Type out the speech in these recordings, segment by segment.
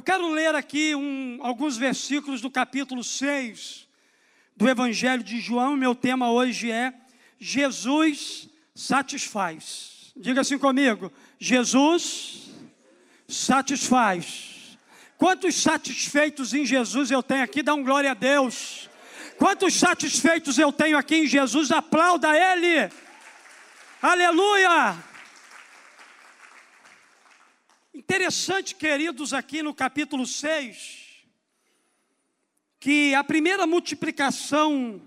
Eu quero ler aqui um, alguns versículos do capítulo 6 do Evangelho de João. Meu tema hoje é Jesus satisfaz. Diga assim comigo: Jesus satisfaz. Quantos satisfeitos em Jesus eu tenho aqui? Dá um glória a Deus. Quantos satisfeitos eu tenho aqui em Jesus? Aplauda Ele. Aleluia. Interessante, queridos, aqui no capítulo 6, que a primeira multiplicação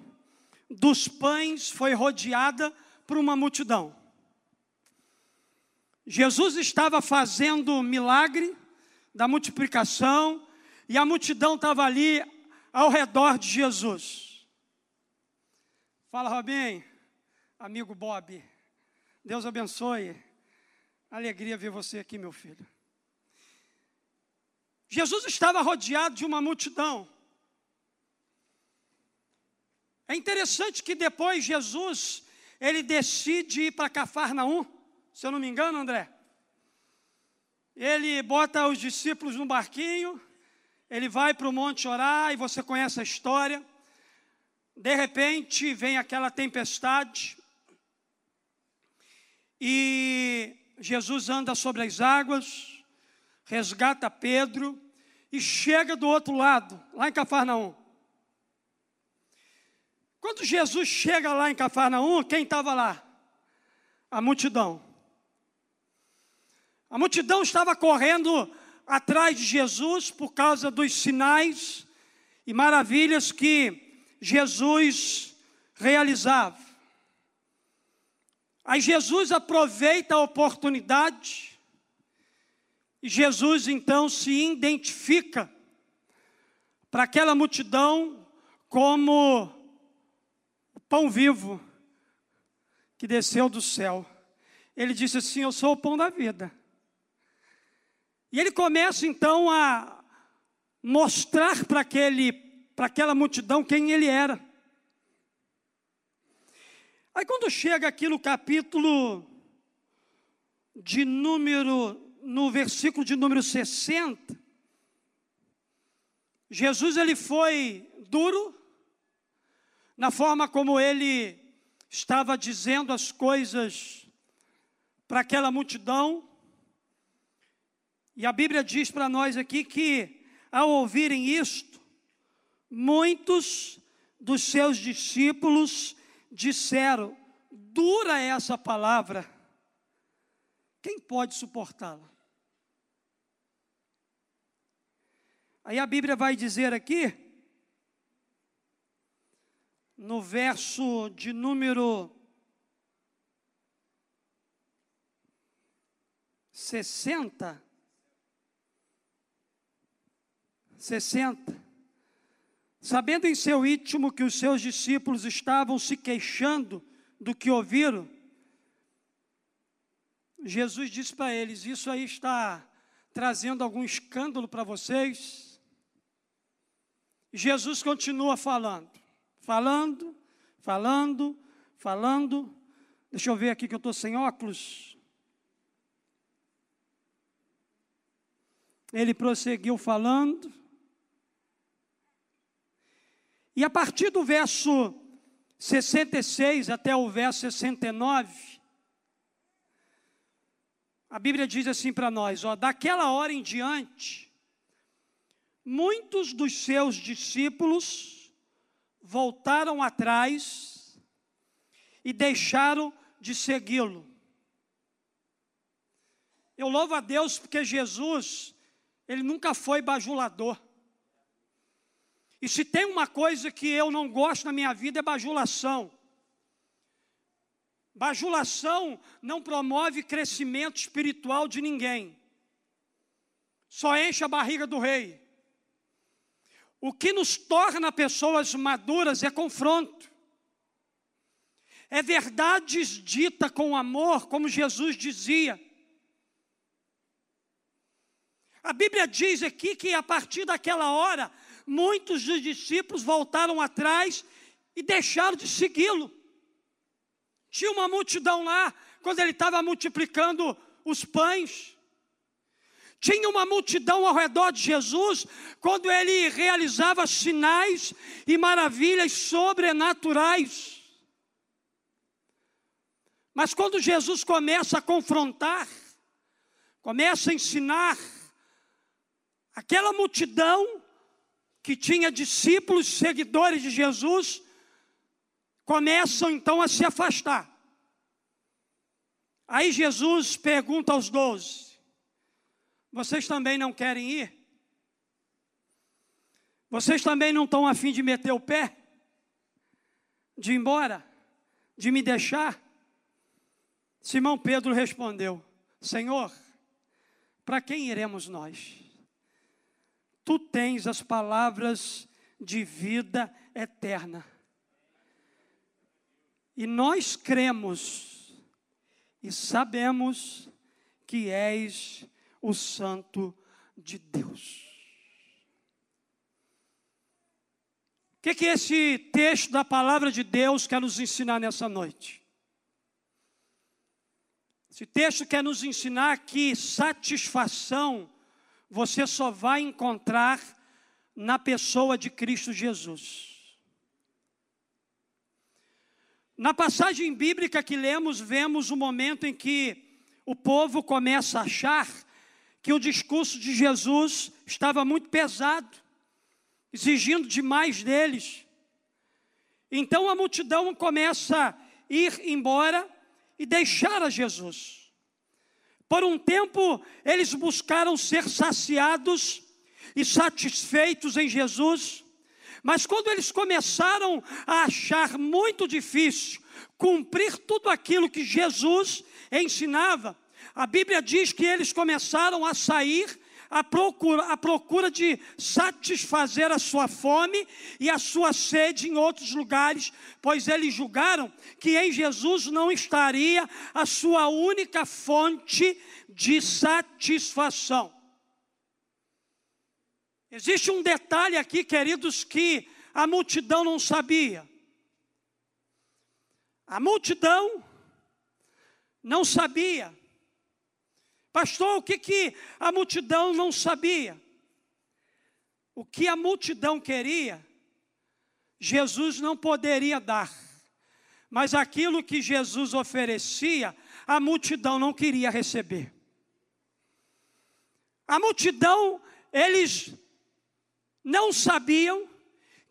dos pães foi rodeada por uma multidão. Jesus estava fazendo o milagre da multiplicação e a multidão estava ali ao redor de Jesus. Fala, Robin, amigo Bob. Deus abençoe. Alegria ver você aqui, meu filho. Jesus estava rodeado de uma multidão. É interessante que depois Jesus, ele decide ir para Cafarnaum, se eu não me engano, André. Ele bota os discípulos no barquinho, ele vai para o monte orar, e você conhece a história. De repente vem aquela tempestade, e Jesus anda sobre as águas, resgata Pedro e chega do outro lado, lá em Cafarnaum. Quando Jesus chega lá em Cafarnaum, quem estava lá? A multidão. A multidão estava correndo atrás de Jesus por causa dos sinais e maravilhas que Jesus realizava. Aí Jesus aproveita a oportunidade, Jesus então se identifica para aquela multidão como pão vivo que desceu do céu. Ele disse assim: Eu sou o pão da vida. E ele começa então a mostrar para aquele, para aquela multidão quem ele era. Aí quando chega aqui no capítulo de número, no versículo de número 60, Jesus ele foi duro, na forma como ele estava dizendo as coisas para aquela multidão. E a Bíblia diz para nós aqui que, ao ouvirem isto, muitos dos seus discípulos disseram: dura essa palavra, quem pode suportá-la? Aí a Bíblia vai dizer aqui no verso de número 60. 60. Sabendo em seu íntimo que os seus discípulos estavam se queixando do que ouviram, Jesus disse para eles: Isso aí está trazendo algum escândalo para vocês? Jesus continua falando falando, falando, falando. Deixa eu ver aqui que eu estou sem óculos. Ele prosseguiu falando. E a partir do verso 66 até o verso 69, a Bíblia diz assim para nós: ó, daquela hora em diante, muitos dos seus discípulos voltaram atrás e deixaram de segui-lo. Eu louvo a Deus porque Jesus, ele nunca foi bajulador. E se tem uma coisa que eu não gosto na minha vida é bajulação. Bajulação não promove crescimento espiritual de ninguém. Só enche a barriga do rei. O que nos torna pessoas maduras é confronto. É verdades dita com amor, como Jesus dizia. A Bíblia diz aqui que a partir daquela hora, muitos dos discípulos voltaram atrás e deixaram de segui-lo. Tinha uma multidão lá, quando ele estava multiplicando os pães. Tinha uma multidão ao redor de Jesus quando ele realizava sinais e maravilhas sobrenaturais. Mas quando Jesus começa a confrontar, começa a ensinar, aquela multidão que tinha discípulos, seguidores de Jesus, começam então a se afastar. Aí Jesus pergunta aos doze: Vocês também não querem ir? Vocês também não estão afim de meter o pé? De ir embora? De me deixar? Simão Pedro respondeu: Senhor, para quem iremos nós? Tu tens as palavras de vida eterna. E nós cremos e sabemos que és o Santo de Deus. O que, que esse texto da palavra de Deus quer nos ensinar nessa noite? Esse texto quer nos ensinar que satisfação você só vai encontrar na pessoa de Cristo Jesus. Na passagem bíblica que lemos, vemos o momento em que o povo começa a achar que o discurso de Jesus estava muito pesado, exigindo demais deles. Então a multidão começa a ir embora e deixar a Jesus. Por um tempo, eles buscaram ser saciados e satisfeitos em Jesus, mas quando eles começaram a achar muito difícil cumprir tudo aquilo que Jesus ensinava, a Bíblia diz que eles começaram a sair à procura, à procura de satisfazer a sua fome e a sua sede em outros lugares, pois eles julgaram que em Jesus não estaria a sua única fonte de satisfação. Existe um detalhe aqui, queridos, que a multidão não sabia. A multidão não sabia Pastor, o que, que a multidão não sabia? O que a multidão queria, Jesus não poderia dar. Mas aquilo que Jesus oferecia, a multidão não queria receber. A multidão, eles não sabiam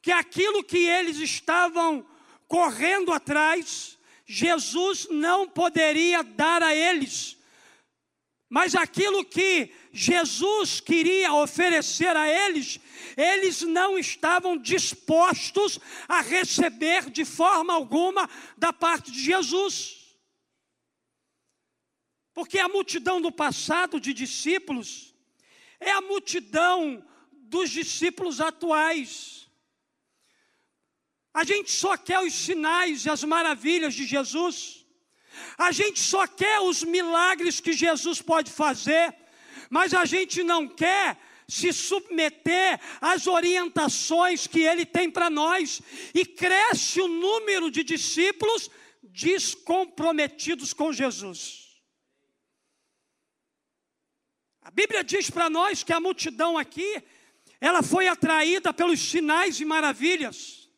que aquilo que eles estavam correndo atrás, Jesus não poderia dar a eles mas aquilo que Jesus queria oferecer a eles, eles não estavam dispostos a receber de forma alguma da parte de Jesus. Porque a multidão do passado de discípulos é a multidão dos discípulos atuais. A gente só quer os sinais e as maravilhas de Jesus. A gente só quer os milagres que Jesus pode fazer, mas a gente não quer se submeter às orientações que ele tem para nós, e cresce o número de discípulos descomprometidos com Jesus. A Bíblia diz para nós que a multidão aqui, ela foi atraída pelos sinais e maravilhas,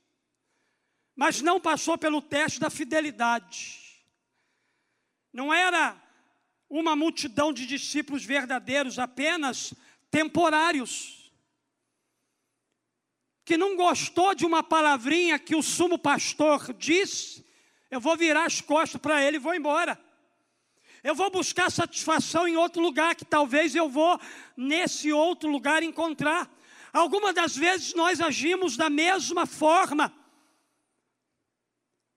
mas não passou pelo teste da fidelidade. Não era uma multidão de discípulos verdadeiros, apenas temporários. Que não gostou de uma palavrinha que o sumo pastor disse, eu vou virar as costas para ele e vou embora. Eu vou buscar satisfação em outro lugar, que talvez eu vou nesse outro lugar encontrar. Algumas das vezes nós agimos da mesma forma.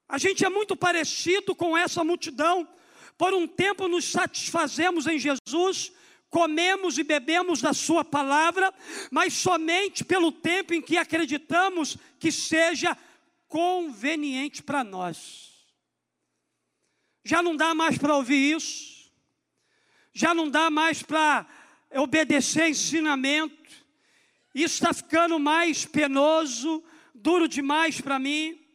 A gente é muito parecido com essa multidão. Por um tempo nos satisfazemos em Jesus, comemos e bebemos da Sua palavra, mas somente pelo tempo em que acreditamos que seja conveniente para nós. Já não dá mais para ouvir isso, já não dá mais para obedecer ensinamento, isso está ficando mais penoso, duro demais para mim.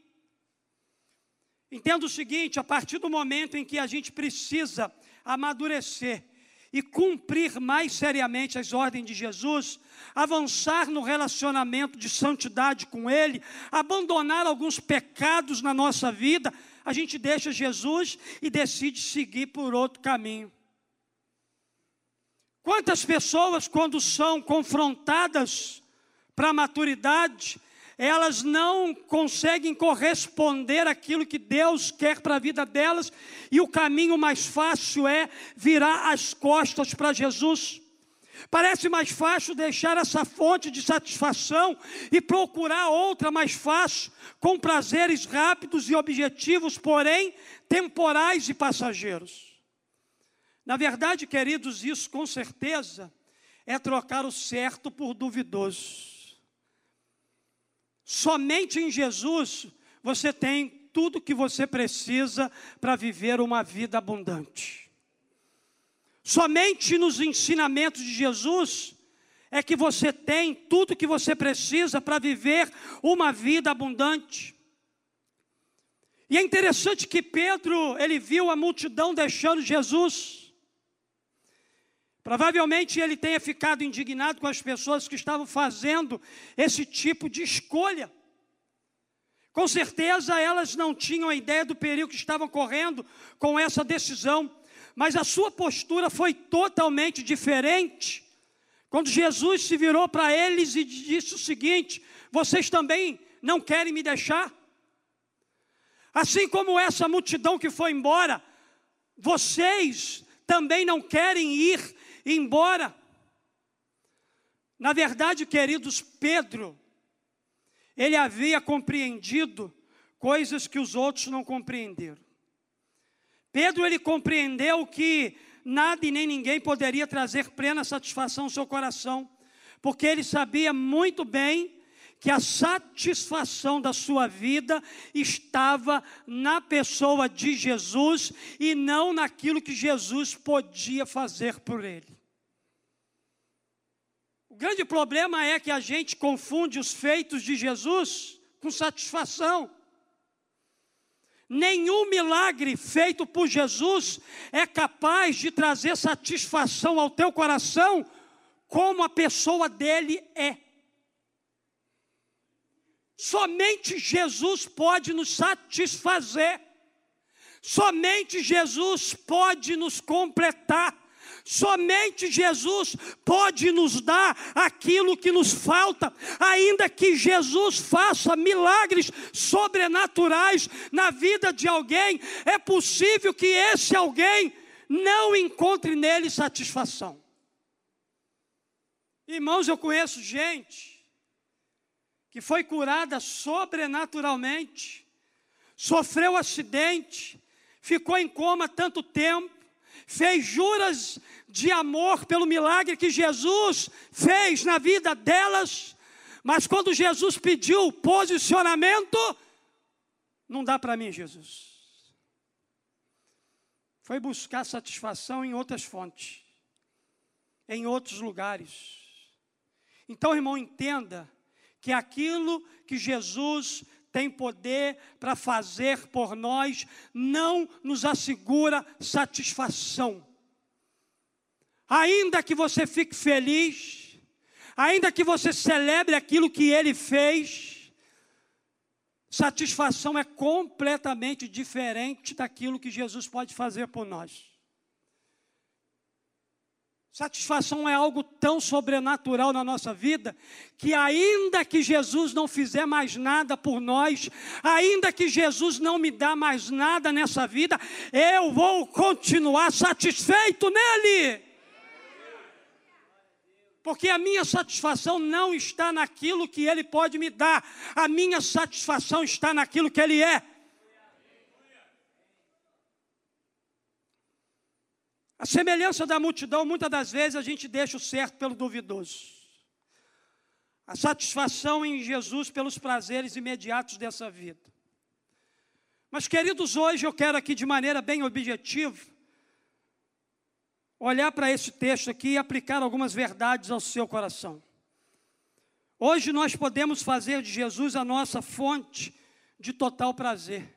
Entenda o seguinte: a partir do momento em que a gente precisa amadurecer e cumprir mais seriamente as ordens de Jesus, avançar no relacionamento de santidade com Ele, abandonar alguns pecados na nossa vida, a gente deixa Jesus e decide seguir por outro caminho. Quantas pessoas, quando são confrontadas para a maturidade, elas não conseguem corresponder àquilo que Deus quer para a vida delas, e o caminho mais fácil é virar as costas para Jesus. Parece mais fácil deixar essa fonte de satisfação e procurar outra mais fácil, com prazeres rápidos e objetivos, porém temporais e passageiros. Na verdade, queridos, isso com certeza é trocar o certo por duvidoso. Somente em Jesus você tem tudo que você precisa para viver uma vida abundante. Somente nos ensinamentos de Jesus é que você tem tudo que você precisa para viver uma vida abundante. E é interessante que Pedro, ele viu a multidão deixando Jesus. Provavelmente ele tenha ficado indignado com as pessoas que estavam fazendo esse tipo de escolha. Com certeza elas não tinham a ideia do perigo que estavam correndo com essa decisão, mas a sua postura foi totalmente diferente. Quando Jesus se virou para eles e disse o seguinte: Vocês também não querem me deixar? Assim como essa multidão que foi embora, vocês também não querem ir embora. Na verdade, queridos, Pedro, ele havia compreendido coisas que os outros não compreenderam. Pedro, ele compreendeu que nada e nem ninguém poderia trazer plena satisfação ao seu coração, porque ele sabia muito bem que a satisfação da sua vida estava na pessoa de Jesus e não naquilo que Jesus podia fazer por ele. Grande problema é que a gente confunde os feitos de Jesus com satisfação. Nenhum milagre feito por Jesus é capaz de trazer satisfação ao teu coração como a pessoa dele é. Somente Jesus pode nos satisfazer. Somente Jesus pode nos completar. Somente Jesus pode nos dar aquilo que nos falta, ainda que Jesus faça milagres sobrenaturais na vida de alguém, é possível que esse alguém não encontre nele satisfação. Irmãos, eu conheço gente que foi curada sobrenaturalmente, sofreu acidente, ficou em coma tanto tempo, fez juras de amor pelo milagre que Jesus fez na vida delas, mas quando Jesus pediu posicionamento, não dá para mim, Jesus. Foi buscar satisfação em outras fontes, em outros lugares. Então, irmão, entenda que aquilo que Jesus tem poder para fazer por nós, não nos assegura satisfação. Ainda que você fique feliz, ainda que você celebre aquilo que ele fez, satisfação é completamente diferente daquilo que Jesus pode fazer por nós. Satisfação é algo tão sobrenatural na nossa vida, que ainda que Jesus não fizer mais nada por nós, ainda que Jesus não me dá mais nada nessa vida, eu vou continuar satisfeito nele. Porque a minha satisfação não está naquilo que ele pode me dar, a minha satisfação está naquilo que ele é. A semelhança da multidão, muitas das vezes a gente deixa o certo pelo duvidoso. A satisfação em Jesus pelos prazeres imediatos dessa vida. Mas, queridos, hoje eu quero aqui de maneira bem objetiva olhar para esse texto aqui e aplicar algumas verdades ao seu coração. Hoje nós podemos fazer de Jesus a nossa fonte de total prazer.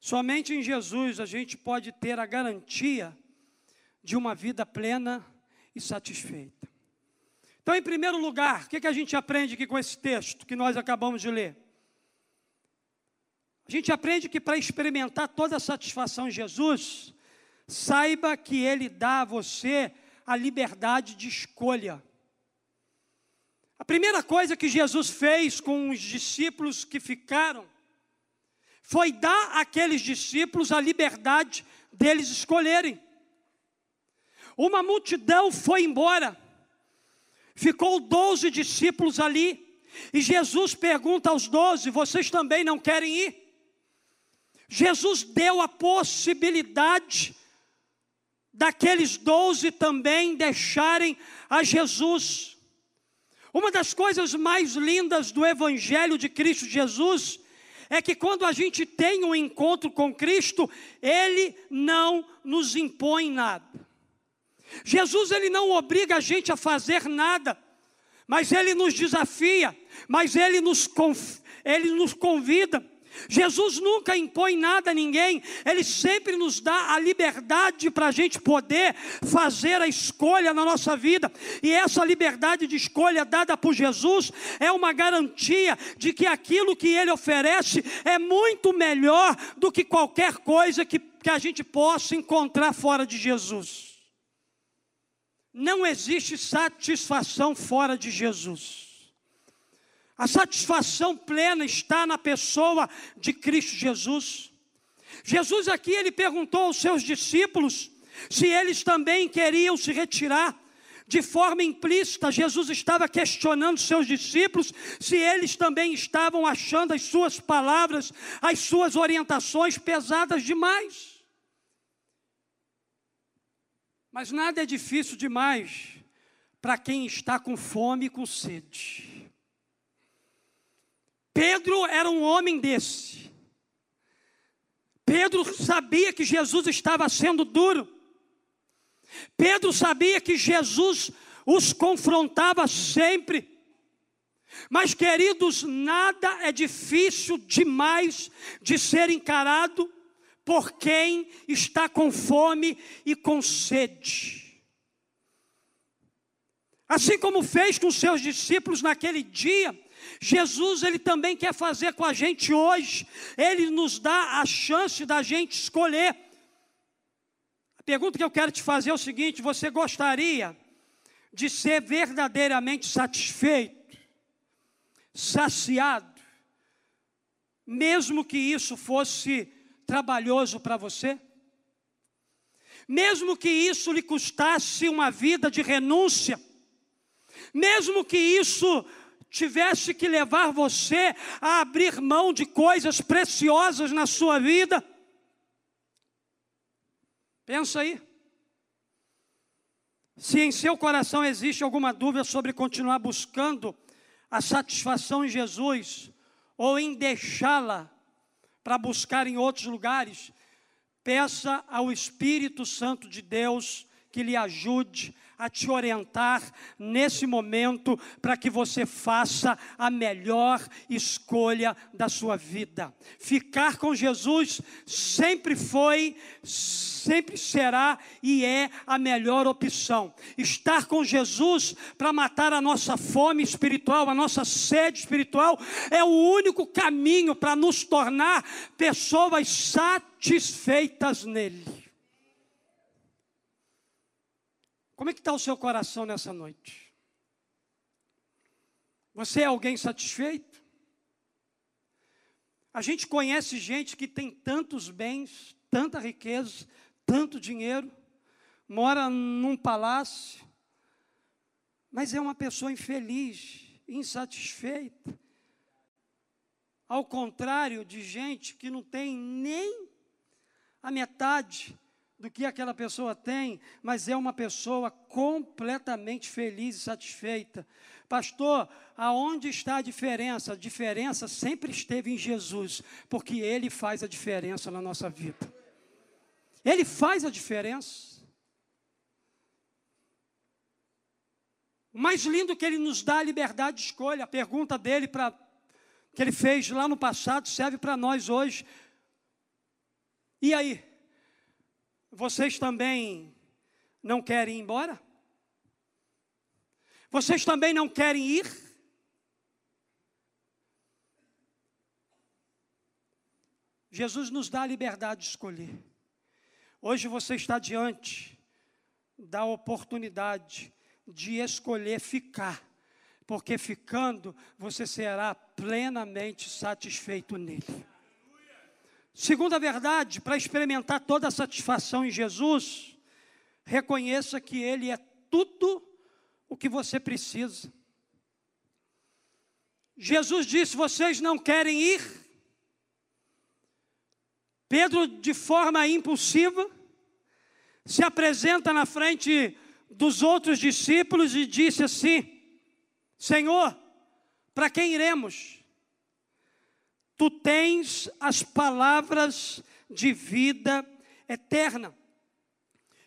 Somente em Jesus a gente pode ter a garantia de uma vida plena e satisfeita. Então, em primeiro lugar, o que, que a gente aprende aqui com esse texto que nós acabamos de ler? A gente aprende que para experimentar toda a satisfação em Jesus, saiba que Ele dá a você a liberdade de escolha. A primeira coisa que Jesus fez com os discípulos que ficaram foi dar àqueles discípulos a liberdade deles escolherem. Uma multidão foi embora, ficou doze discípulos ali, e Jesus pergunta aos doze: vocês também não querem ir? Jesus deu a possibilidade daqueles doze também deixarem a Jesus. Uma das coisas mais lindas do Evangelho de Cristo Jesus é que quando a gente tem um encontro com Cristo, Ele não nos impõe nada. Jesus ele não obriga a gente a fazer nada, mas Ele nos desafia, mas Ele nos, ele nos convida Jesus nunca impõe nada a ninguém, Ele sempre nos dá a liberdade para a gente poder fazer a escolha na nossa vida, e essa liberdade de escolha dada por Jesus é uma garantia de que aquilo que Ele oferece é muito melhor do que qualquer coisa que, que a gente possa encontrar fora de Jesus. Não existe satisfação fora de Jesus. A satisfação plena está na pessoa de Cristo Jesus. Jesus aqui ele perguntou aos seus discípulos se eles também queriam se retirar. De forma implícita, Jesus estava questionando seus discípulos se eles também estavam achando as suas palavras, as suas orientações pesadas demais. Mas nada é difícil demais para quem está com fome e com sede. Pedro era um homem desse. Pedro sabia que Jesus estava sendo duro. Pedro sabia que Jesus os confrontava sempre. Mas, queridos, nada é difícil demais de ser encarado por quem está com fome e com sede. Assim como fez com seus discípulos naquele dia, Jesus, ele também quer fazer com a gente hoje, ele nos dá a chance da gente escolher. A pergunta que eu quero te fazer é o seguinte: você gostaria de ser verdadeiramente satisfeito, saciado, mesmo que isso fosse trabalhoso para você? Mesmo que isso lhe custasse uma vida de renúncia, mesmo que isso tivesse que levar você a abrir mão de coisas preciosas na sua vida? Pensa aí. Se em seu coração existe alguma dúvida sobre continuar buscando a satisfação em Jesus ou em deixá-la para buscar em outros lugares, peça ao Espírito Santo de Deus que lhe ajude a te orientar nesse momento para que você faça a melhor escolha da sua vida. Ficar com Jesus sempre foi, sempre será e é a melhor opção. Estar com Jesus para matar a nossa fome espiritual, a nossa sede espiritual, é o único caminho para nos tornar pessoas satisfeitas nele. Como é que está o seu coração nessa noite? Você é alguém satisfeito? A gente conhece gente que tem tantos bens, tanta riqueza, tanto dinheiro, mora num palácio, mas é uma pessoa infeliz, insatisfeita. Ao contrário de gente que não tem nem a metade do que aquela pessoa tem, mas é uma pessoa completamente feliz e satisfeita. Pastor, aonde está a diferença? A diferença sempre esteve em Jesus, porque Ele faz a diferença na nossa vida. Ele faz a diferença. O mais lindo que Ele nos dá a liberdade de escolha. A pergunta dele para que ele fez lá no passado serve para nós hoje. E aí? Vocês também não querem ir embora? Vocês também não querem ir? Jesus nos dá a liberdade de escolher. Hoje você está diante da oportunidade de escolher ficar, porque ficando você será plenamente satisfeito nele. Segunda verdade, para experimentar toda a satisfação em Jesus, reconheça que Ele é tudo o que você precisa. Jesus disse: Vocês não querem ir? Pedro, de forma impulsiva, se apresenta na frente dos outros discípulos e disse assim: Senhor, para quem iremos? Tu tens as palavras de vida eterna.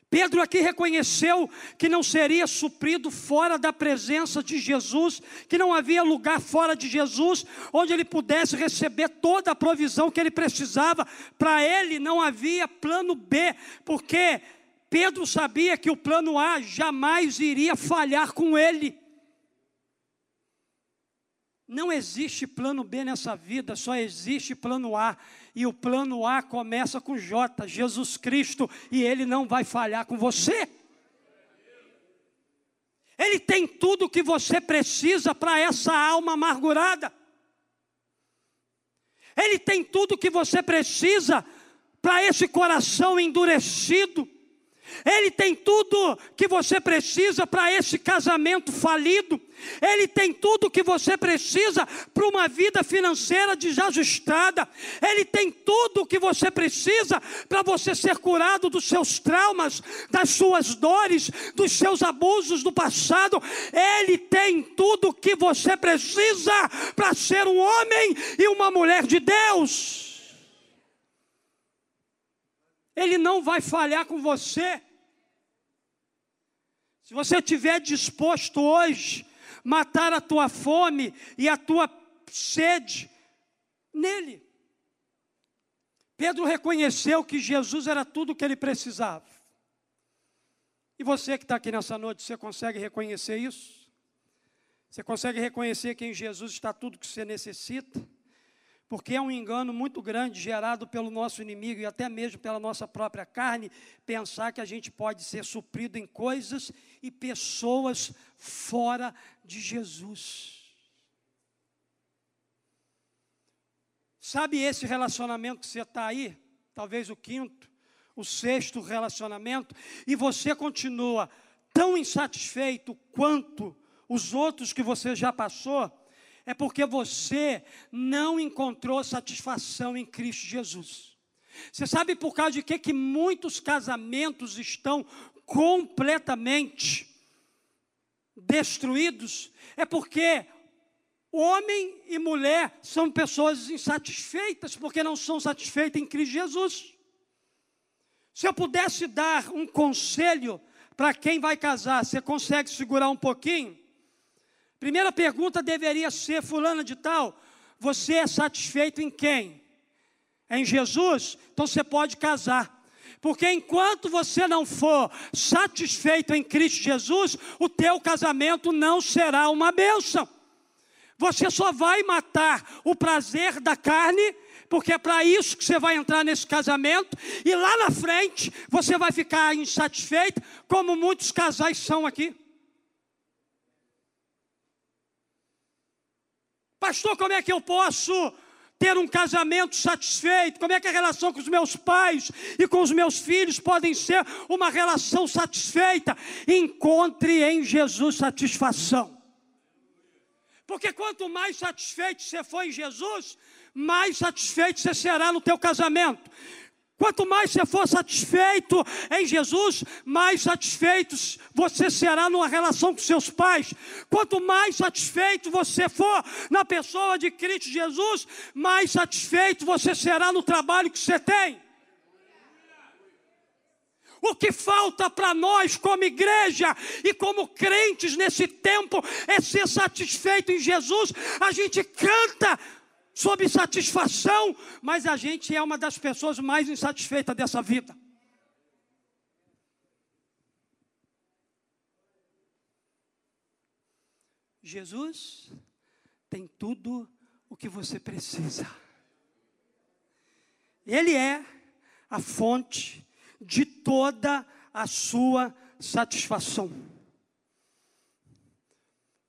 Pedro aqui reconheceu que não seria suprido fora da presença de Jesus, que não havia lugar fora de Jesus onde ele pudesse receber toda a provisão que ele precisava. Para ele não havia plano B, porque Pedro sabia que o plano A jamais iria falhar com ele. Não existe plano B nessa vida, só existe plano A. E o plano A começa com J, Jesus Cristo, e ele não vai falhar com você. Ele tem tudo o que você precisa para essa alma amargurada. Ele tem tudo o que você precisa para esse coração endurecido. Ele tem tudo que você precisa para esse casamento falido. Ele tem tudo que você precisa para uma vida financeira desajustada. Ele tem tudo que você precisa para você ser curado dos seus traumas, das suas dores, dos seus abusos do passado. Ele tem tudo que você precisa para ser um homem e uma mulher de Deus. Ele não vai falhar com você. Se você estiver disposto hoje matar a tua fome e a tua sede nele. Pedro reconheceu que Jesus era tudo o que ele precisava. E você que está aqui nessa noite, você consegue reconhecer isso? Você consegue reconhecer que em Jesus está tudo o que você necessita? Porque é um engano muito grande gerado pelo nosso inimigo e até mesmo pela nossa própria carne, pensar que a gente pode ser suprido em coisas e pessoas fora de Jesus. Sabe esse relacionamento que você está aí? Talvez o quinto, o sexto relacionamento, e você continua tão insatisfeito quanto os outros que você já passou é porque você não encontrou satisfação em Cristo Jesus. Você sabe por causa de que, que muitos casamentos estão completamente destruídos? É porque homem e mulher são pessoas insatisfeitas, porque não são satisfeitas em Cristo Jesus. Se eu pudesse dar um conselho para quem vai casar, você consegue segurar um pouquinho? Primeira pergunta deveria ser: Fulana de Tal, você é satisfeito em quem? Em Jesus? Então você pode casar. Porque enquanto você não for satisfeito em Cristo Jesus, o teu casamento não será uma bênção. Você só vai matar o prazer da carne, porque é para isso que você vai entrar nesse casamento, e lá na frente você vai ficar insatisfeito, como muitos casais são aqui. Pastor, como é que eu posso ter um casamento satisfeito? Como é que a relação com os meus pais e com os meus filhos podem ser uma relação satisfeita? Encontre em Jesus satisfação. Porque quanto mais satisfeito você for em Jesus, mais satisfeito você será no teu casamento. Quanto mais você for satisfeito em Jesus, mais satisfeitos você será numa relação com seus pais. Quanto mais satisfeito você for na pessoa de Cristo Jesus, mais satisfeito você será no trabalho que você tem. O que falta para nós, como igreja e como crentes nesse tempo, é ser satisfeito em Jesus. A gente canta sob satisfação, mas a gente é uma das pessoas mais insatisfeitas dessa vida. Jesus tem tudo o que você precisa. Ele é a fonte de toda a sua satisfação.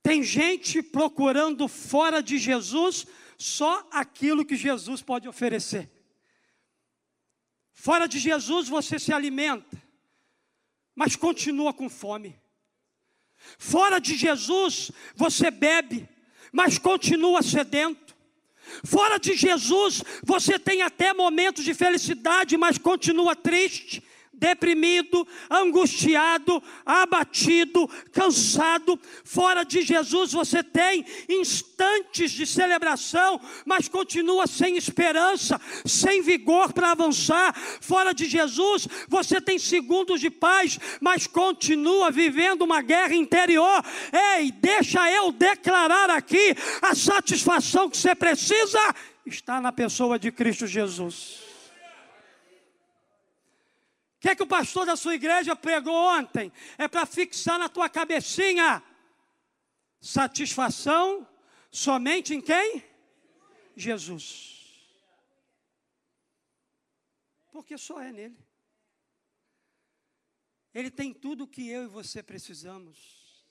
Tem gente procurando fora de Jesus só aquilo que Jesus pode oferecer. Fora de Jesus você se alimenta, mas continua com fome. Fora de Jesus você bebe, mas continua sedento. Fora de Jesus você tem até momentos de felicidade, mas continua triste deprimido, angustiado, abatido, cansado. Fora de Jesus você tem instantes de celebração, mas continua sem esperança, sem vigor para avançar. Fora de Jesus você tem segundos de paz, mas continua vivendo uma guerra interior. Ei, deixa eu declarar aqui: a satisfação que você precisa está na pessoa de Cristo Jesus que é que o pastor da sua igreja pregou ontem? É para fixar na tua cabecinha. Satisfação somente em quem? Jesus. Porque só é nele. Ele tem tudo o que eu e você precisamos.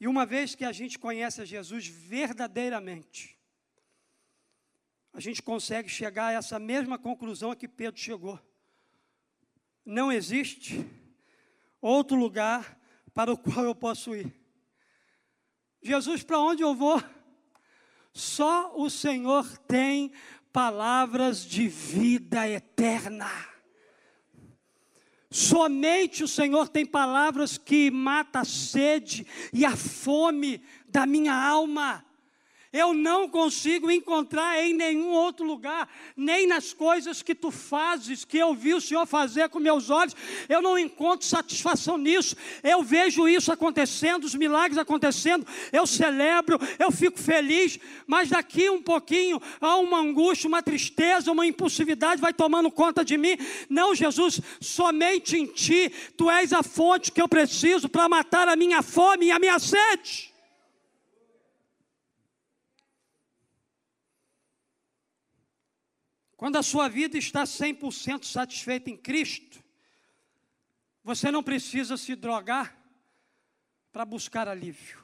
E uma vez que a gente conhece a Jesus verdadeiramente, a gente consegue chegar a essa mesma conclusão a que Pedro chegou não existe outro lugar para o qual eu posso ir. Jesus, para onde eu vou? Só o Senhor tem palavras de vida eterna. Somente o Senhor tem palavras que mata a sede e a fome da minha alma. Eu não consigo encontrar em nenhum outro lugar, nem nas coisas que tu fazes, que eu vi o Senhor fazer com meus olhos, eu não encontro satisfação nisso. Eu vejo isso acontecendo, os milagres acontecendo, eu celebro, eu fico feliz, mas daqui um pouquinho há uma angústia, uma tristeza, uma impulsividade vai tomando conta de mim. Não, Jesus, somente em ti, tu és a fonte que eu preciso para matar a minha fome e a minha sede. Quando a sua vida está 100% satisfeita em Cristo, você não precisa se drogar para buscar alívio.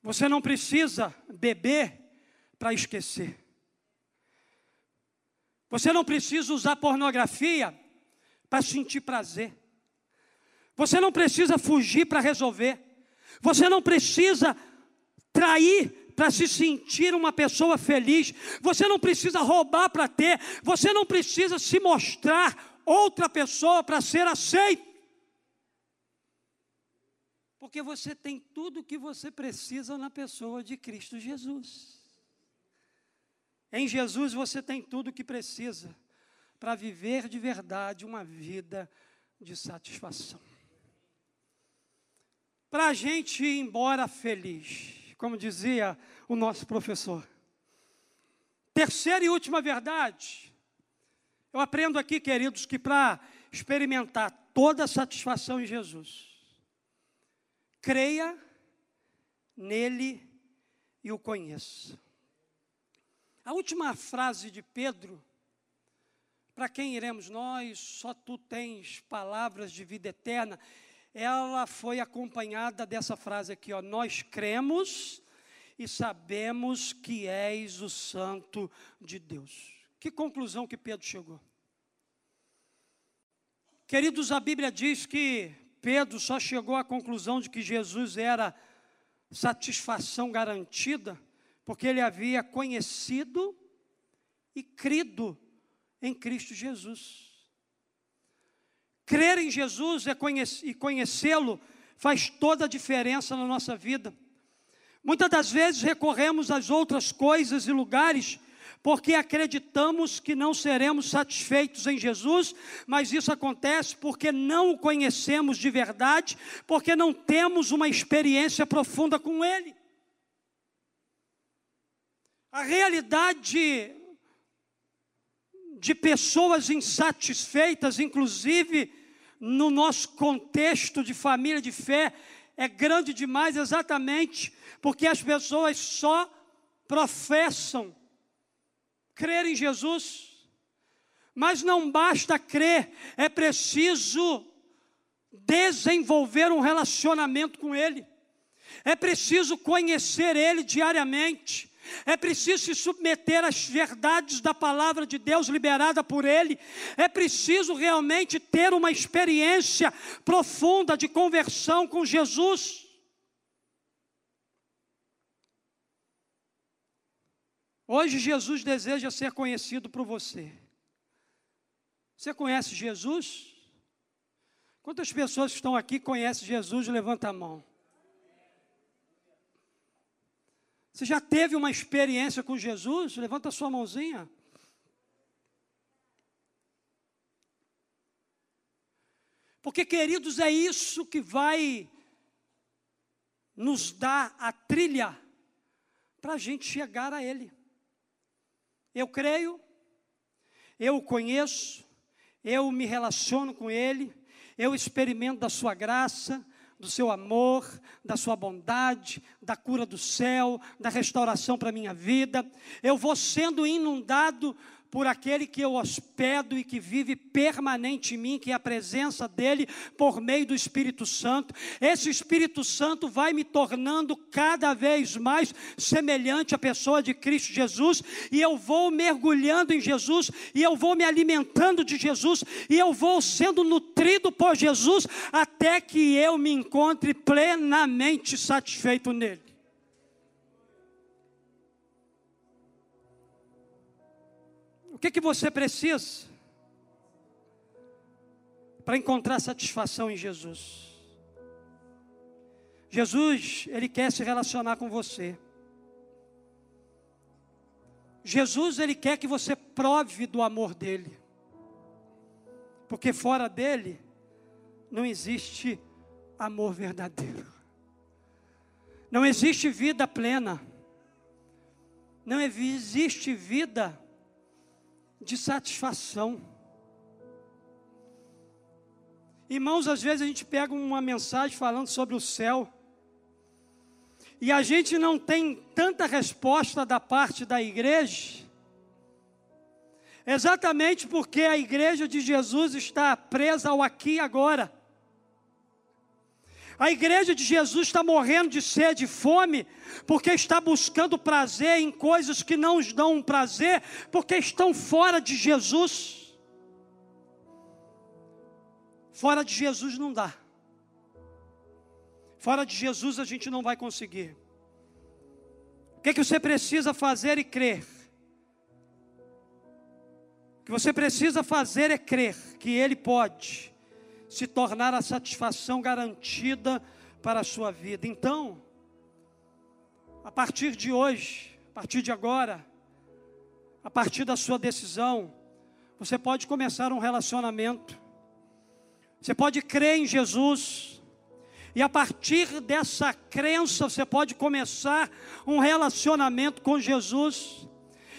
Você não precisa beber para esquecer. Você não precisa usar pornografia para sentir prazer. Você não precisa fugir para resolver. Você não precisa trair para se sentir uma pessoa feliz. Você não precisa roubar para ter, você não precisa se mostrar outra pessoa para ser aceito. Porque você tem tudo o que você precisa na pessoa de Cristo Jesus. Em Jesus você tem tudo o que precisa para viver de verdade uma vida de satisfação. Para a gente ir embora feliz como dizia o nosso professor. Terceira e última verdade. Eu aprendo aqui, queridos, que para experimentar toda a satisfação em Jesus, creia nele e o conheça. A última frase de Pedro, para quem iremos nós, só tu tens palavras de vida eterna ela foi acompanhada dessa frase aqui, ó, nós cremos e sabemos que és o santo de Deus. Que conclusão que Pedro chegou? Queridos, a Bíblia diz que Pedro só chegou à conclusão de que Jesus era satisfação garantida, porque ele havia conhecido e crido em Cristo Jesus. Crer em Jesus é e conhecê-lo faz toda a diferença na nossa vida. Muitas das vezes recorremos às outras coisas e lugares porque acreditamos que não seremos satisfeitos em Jesus, mas isso acontece porque não o conhecemos de verdade, porque não temos uma experiência profunda com Ele. A realidade de pessoas insatisfeitas, inclusive no nosso contexto de família de fé, é grande demais exatamente porque as pessoas só professam crer em Jesus. Mas não basta crer, é preciso desenvolver um relacionamento com Ele, é preciso conhecer Ele diariamente, é preciso se submeter às verdades da palavra de Deus liberada por Ele, é preciso realmente ter uma experiência profunda de conversão com Jesus. Hoje Jesus deseja ser conhecido por você. Você conhece Jesus? Quantas pessoas estão aqui conhecem Jesus? Levanta a mão. Você já teve uma experiência com Jesus? Levanta a sua mãozinha. Porque, queridos, é isso que vai nos dar a trilha para a gente chegar a Ele. Eu creio, eu o conheço, eu me relaciono com Ele, eu experimento da Sua graça, do seu amor, da sua bondade, da cura do céu, da restauração para a minha vida. Eu vou sendo inundado por aquele que eu hospedo e que vive permanente em mim, que é a presença dele por meio do Espírito Santo. Esse Espírito Santo vai me tornando cada vez mais semelhante à pessoa de Cristo Jesus, e eu vou mergulhando em Jesus, e eu vou me alimentando de Jesus, e eu vou sendo nutrido por Jesus até que eu me encontre plenamente satisfeito nele. O que, que você precisa para encontrar satisfação em Jesus? Jesus, Ele quer se relacionar com você. Jesus, Ele quer que você prove do amor dEle. Porque fora dEle, não existe amor verdadeiro. Não existe vida plena. Não existe vida de satisfação. Irmãos, às vezes a gente pega uma mensagem falando sobre o céu, e a gente não tem tanta resposta da parte da igreja, exatamente porque a igreja de Jesus está presa ao aqui e agora. A igreja de Jesus está morrendo de sede e fome, porque está buscando prazer em coisas que não os dão prazer, porque estão fora de Jesus. Fora de Jesus não dá. Fora de Jesus a gente não vai conseguir. O que, é que você precisa fazer e crer? O que você precisa fazer é crer que Ele pode se tornar a satisfação garantida para a sua vida. Então, a partir de hoje, a partir de agora, a partir da sua decisão, você pode começar um relacionamento. Você pode crer em Jesus. E a partir dessa crença, você pode começar um relacionamento com Jesus.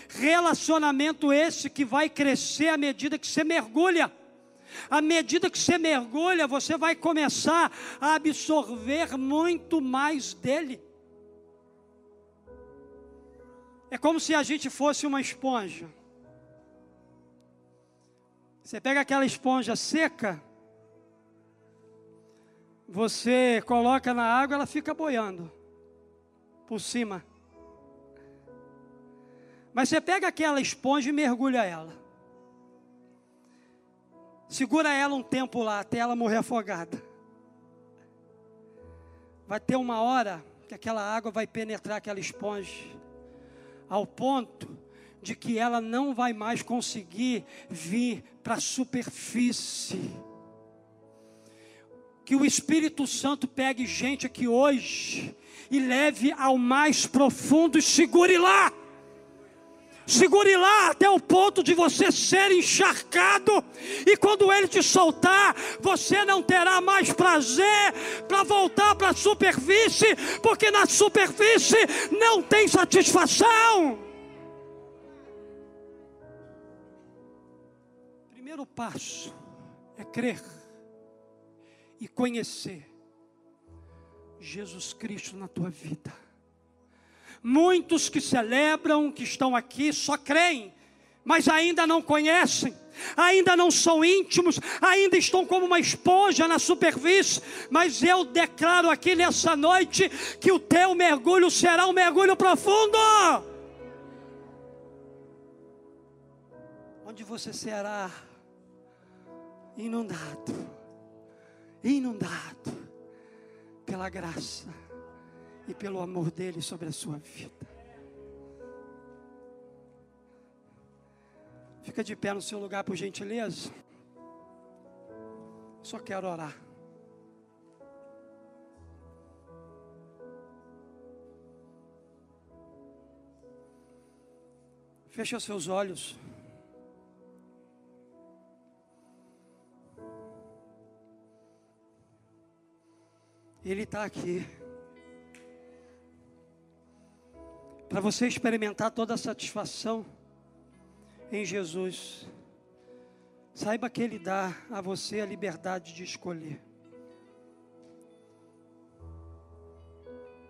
Relacionamento esse que vai crescer à medida que você mergulha à medida que você mergulha, você vai começar a absorver muito mais dele. É como se a gente fosse uma esponja. Você pega aquela esponja seca, você coloca na água, ela fica boiando por cima. Mas você pega aquela esponja e mergulha ela. Segura ela um tempo lá, até ela morrer afogada. Vai ter uma hora que aquela água vai penetrar aquela esponja, ao ponto de que ela não vai mais conseguir vir para a superfície. Que o Espírito Santo pegue gente aqui hoje e leve ao mais profundo e segure lá. Segure lá até o ponto de você ser encharcado, e quando ele te soltar, você não terá mais prazer para voltar para a superfície, porque na superfície não tem satisfação. Primeiro passo é crer e conhecer Jesus Cristo na tua vida. Muitos que celebram, que estão aqui, só creem, mas ainda não conhecem, ainda não são íntimos, ainda estão como uma esponja na superfície. Mas eu declaro aqui nessa noite que o teu mergulho será um mergulho profundo. Onde você será inundado, inundado pela graça e pelo amor dele sobre a sua vida. Fica de pé no seu lugar, por gentileza. Só quero orar. Feche os seus olhos. Ele está aqui. Para você experimentar toda a satisfação em Jesus, saiba que Ele dá a você a liberdade de escolher.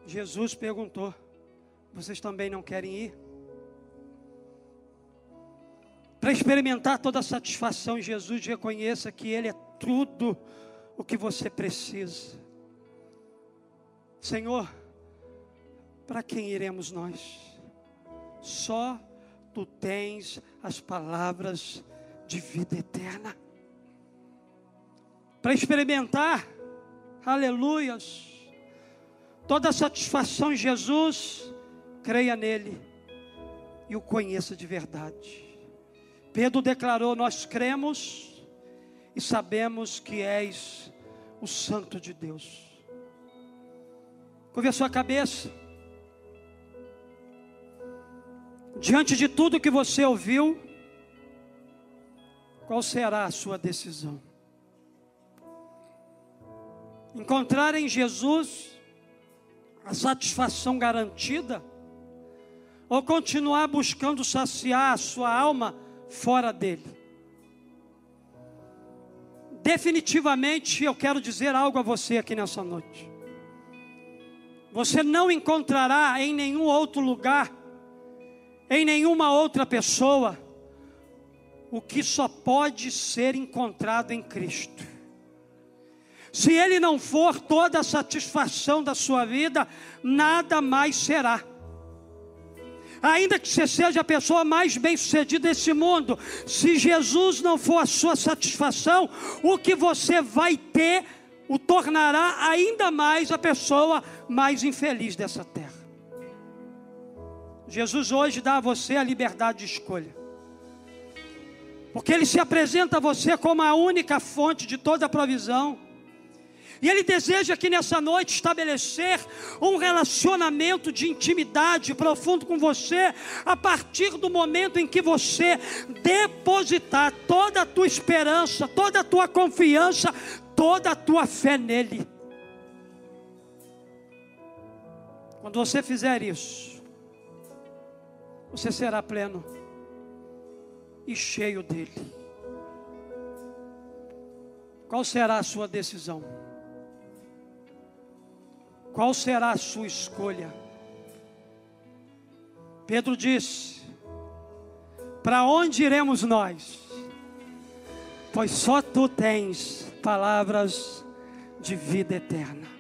Jesus perguntou: Vocês também não querem ir? Para experimentar toda a satisfação Jesus, reconheça que Ele é tudo o que você precisa. Senhor, para quem iremos nós? Só tu tens as palavras de vida eterna. Para experimentar, aleluias, toda a satisfação em Jesus, creia nele e o conheça de verdade. Pedro declarou: Nós cremos e sabemos que és o Santo de Deus. Curve a sua cabeça. Diante de tudo que você ouviu, qual será a sua decisão? Encontrar em Jesus a satisfação garantida? Ou continuar buscando saciar a sua alma fora dele? Definitivamente eu quero dizer algo a você aqui nessa noite. Você não encontrará em nenhum outro lugar, em nenhuma outra pessoa, o que só pode ser encontrado em Cristo. Se Ele não for toda a satisfação da sua vida, nada mais será. Ainda que você seja a pessoa mais bem-sucedida desse mundo, se Jesus não for a sua satisfação, o que você vai ter o tornará ainda mais a pessoa mais infeliz dessa terra. Jesus hoje dá a você a liberdade de escolha. Porque Ele se apresenta a você como a única fonte de toda a provisão. E Ele deseja aqui nessa noite estabelecer um relacionamento de intimidade profundo com você, a partir do momento em que você depositar toda a tua esperança, toda a tua confiança, toda a tua fé nele. Quando você fizer isso, você será pleno e cheio dele. Qual será a sua decisão? Qual será a sua escolha? Pedro disse: Para onde iremos nós? Pois só tu tens palavras de vida eterna.